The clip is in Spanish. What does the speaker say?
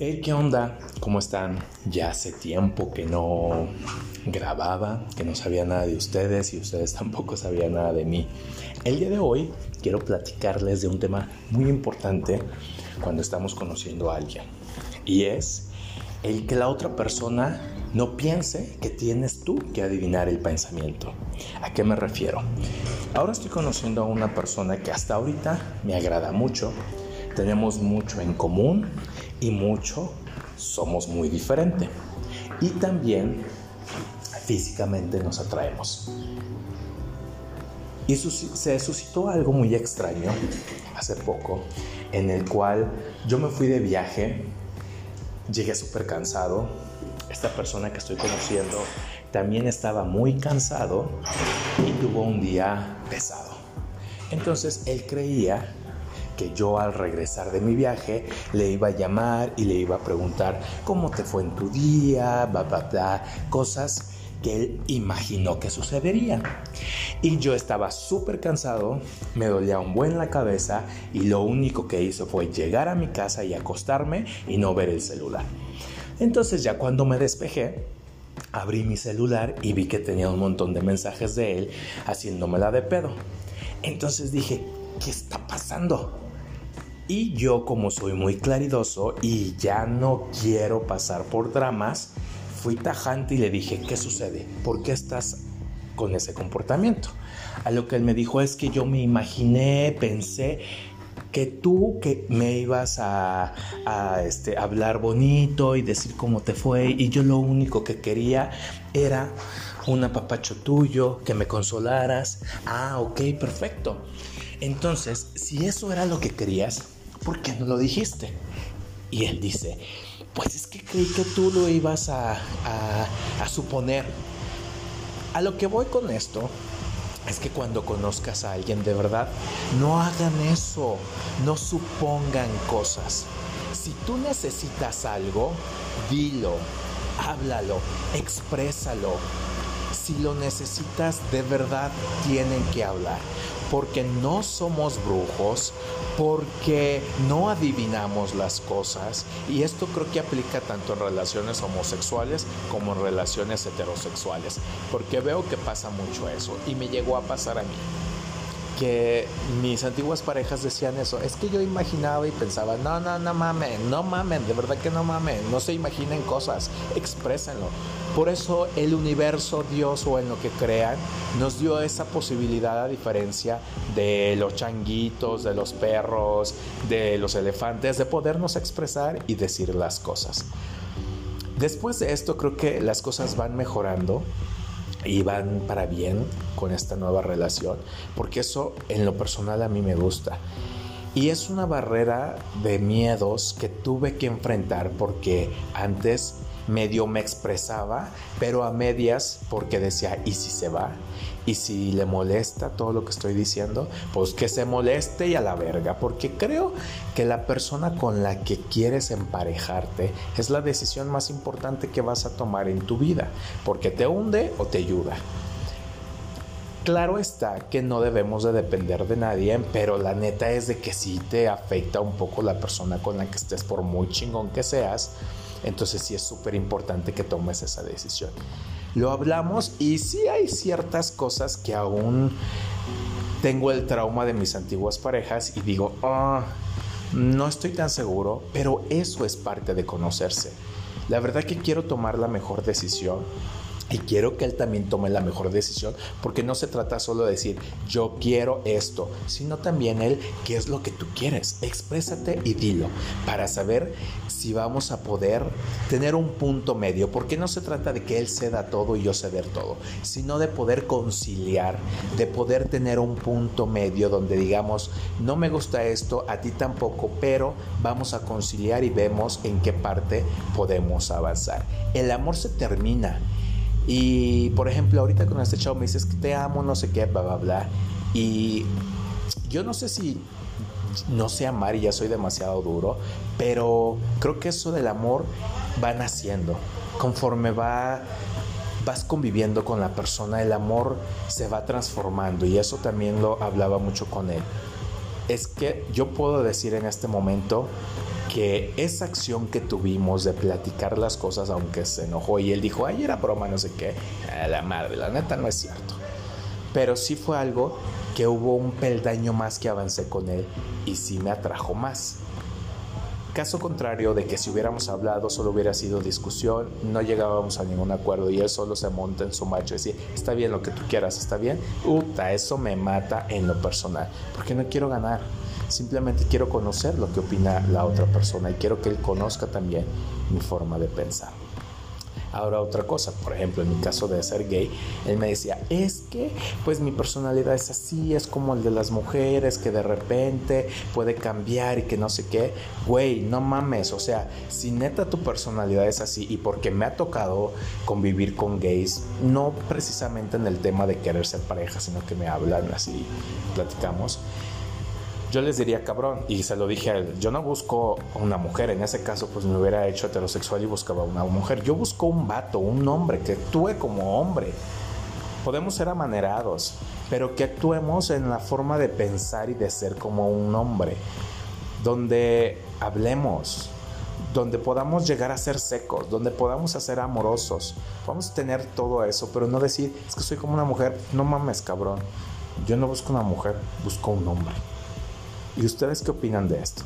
Hey, ¿qué onda? ¿Cómo están? Ya hace tiempo que no grababa, que no sabía nada de ustedes y ustedes tampoco sabían nada de mí. El día de hoy quiero platicarles de un tema muy importante cuando estamos conociendo a alguien y es el que la otra persona no piense que tienes tú que adivinar el pensamiento. ¿A qué me refiero? Ahora estoy conociendo a una persona que hasta ahorita me agrada mucho, tenemos mucho en común y mucho somos muy diferentes. Y también físicamente nos atraemos. Y se suscitó algo muy extraño hace poco, en el cual yo me fui de viaje, llegué súper cansado, esta persona que estoy conociendo también estaba muy cansado y tuvo un día pesado. Entonces él creía que yo al regresar de mi viaje le iba a llamar y le iba a preguntar cómo te fue en tu día, bla, bla, bla, cosas que él imaginó que sucederían. Y yo estaba súper cansado, me dolía un buen la cabeza y lo único que hizo fue llegar a mi casa y acostarme y no ver el celular. Entonces ya cuando me despejé, abrí mi celular y vi que tenía un montón de mensajes de él haciéndomela de pedo. Entonces dije, ¿qué está pasando? Y yo como soy muy claridoso y ya no quiero pasar por dramas, fui tajante y le dije, ¿qué sucede? ¿Por qué estás con ese comportamiento? A lo que él me dijo es que yo me imaginé, pensé que tú que me ibas a, este, hablar bonito y decir cómo te fue y yo lo único que quería era un apapacho tuyo, que me consolaras. Ah, ok, perfecto. Entonces, si eso era lo que querías, ¿por qué no lo dijiste? Y él dice, pues es que creí que tú lo ibas a, a, suponer. A lo que voy con esto es que cuando conozcas a alguien de verdad, no hagan eso, no supongan cosas. Si tú necesitas algo, dilo, háblalo, exprésalo. Si lo necesitas de verdad, tienen que hablar porque no somos brujos, porque no adivinamos las cosas. Y esto creo que aplica tanto en relaciones homosexuales como en relaciones heterosexuales, porque veo que pasa mucho eso y me llegó a pasar a mí que mis antiguas parejas decían eso. Es que yo imaginaba y pensaba, no, no, no mamen, no mamen, de verdad que no mamen, no se imaginen cosas, exprésenlo. Por eso el universo, Dios o en lo que crean, nos dio esa posibilidad a diferencia de los changuitos, de los perros, de los elefantes, de podernos expresar y decir las cosas. Después de esto creo que las cosas van mejorando y van para bien con esta nueva relación, porque eso en lo personal a mí me gusta. Y es una barrera de miedos que tuve que enfrentar porque antes medio me expresaba, pero a medias porque decía, ¿y si se va? Y si le molesta todo lo que estoy diciendo, pues que se moleste y a la verga, porque creo que la persona con la que quieres emparejarte es la decisión más importante que vas a tomar en tu vida, porque te hunde o te ayuda. Claro está que no debemos de depender de nadie, pero la neta es de que si te afecta un poco la persona con la que estés, por muy chingón que seas, entonces sí es súper importante que tomes esa decisión lo hablamos y sí hay ciertas cosas que aún tengo el trauma de mis antiguas parejas y digo, ah, no estoy tan seguro, pero eso es parte de conocerse. La verdad que quiero tomar la mejor decisión y quiero que él también tome la mejor decisión, porque no se trata solo de decir yo quiero esto, sino también él qué es lo que tú quieres. Exprésate y dilo para saber si vamos a poder tener un punto medio, porque no se trata de que él ceda todo y yo ceder todo, sino de poder conciliar, de poder tener un punto medio donde digamos no me gusta esto, a ti tampoco, pero vamos a conciliar y vemos en qué parte podemos avanzar. El amor se termina y por ejemplo, ahorita con este chavo me dices que te amo, no sé qué, bla, bla, bla. Y yo no sé si no sé amar y ya soy demasiado duro, pero creo que eso del amor va naciendo. Conforme va vas conviviendo con la persona, el amor se va transformando y eso también lo hablaba mucho con él. Es que yo puedo decir en este momento que esa acción que tuvimos de platicar las cosas, aunque se enojó y él dijo, ay, era broma, no sé qué, a la madre, la neta no es cierto. Pero sí fue algo que hubo un peldaño más que avancé con él y sí me atrajo más. Caso contrario de que si hubiéramos hablado solo hubiera sido discusión, no llegábamos a ningún acuerdo y él solo se monta en su macho y decía, está bien lo que tú quieras, está bien, puta, eso me mata en lo personal, porque no quiero ganar, simplemente quiero conocer lo que opina la otra persona y quiero que él conozca también mi forma de pensar. Ahora otra cosa, por ejemplo, en mi caso de ser gay, él me decía, es que pues mi personalidad es así, es como el de las mujeres, que de repente puede cambiar y que no sé qué. Güey, no mames, o sea, si neta tu personalidad es así y porque me ha tocado convivir con gays, no precisamente en el tema de querer ser pareja, sino que me hablan así, platicamos yo les diría cabrón. Y se lo dije a él, yo no busco una mujer, en ese caso pues me hubiera hecho heterosexual y buscaba una mujer. Yo busco un vato, un hombre que actúe como hombre. Podemos ser amanerados, pero que actuemos en la forma de pensar y de ser como un hombre. Donde hablemos, donde podamos llegar a ser secos, donde podamos ser amorosos. Vamos a tener todo eso, pero no decir, es que soy como una mujer. No mames, cabrón. Yo no busco una mujer, busco un hombre. ¿Y ustedes qué opinan de esto?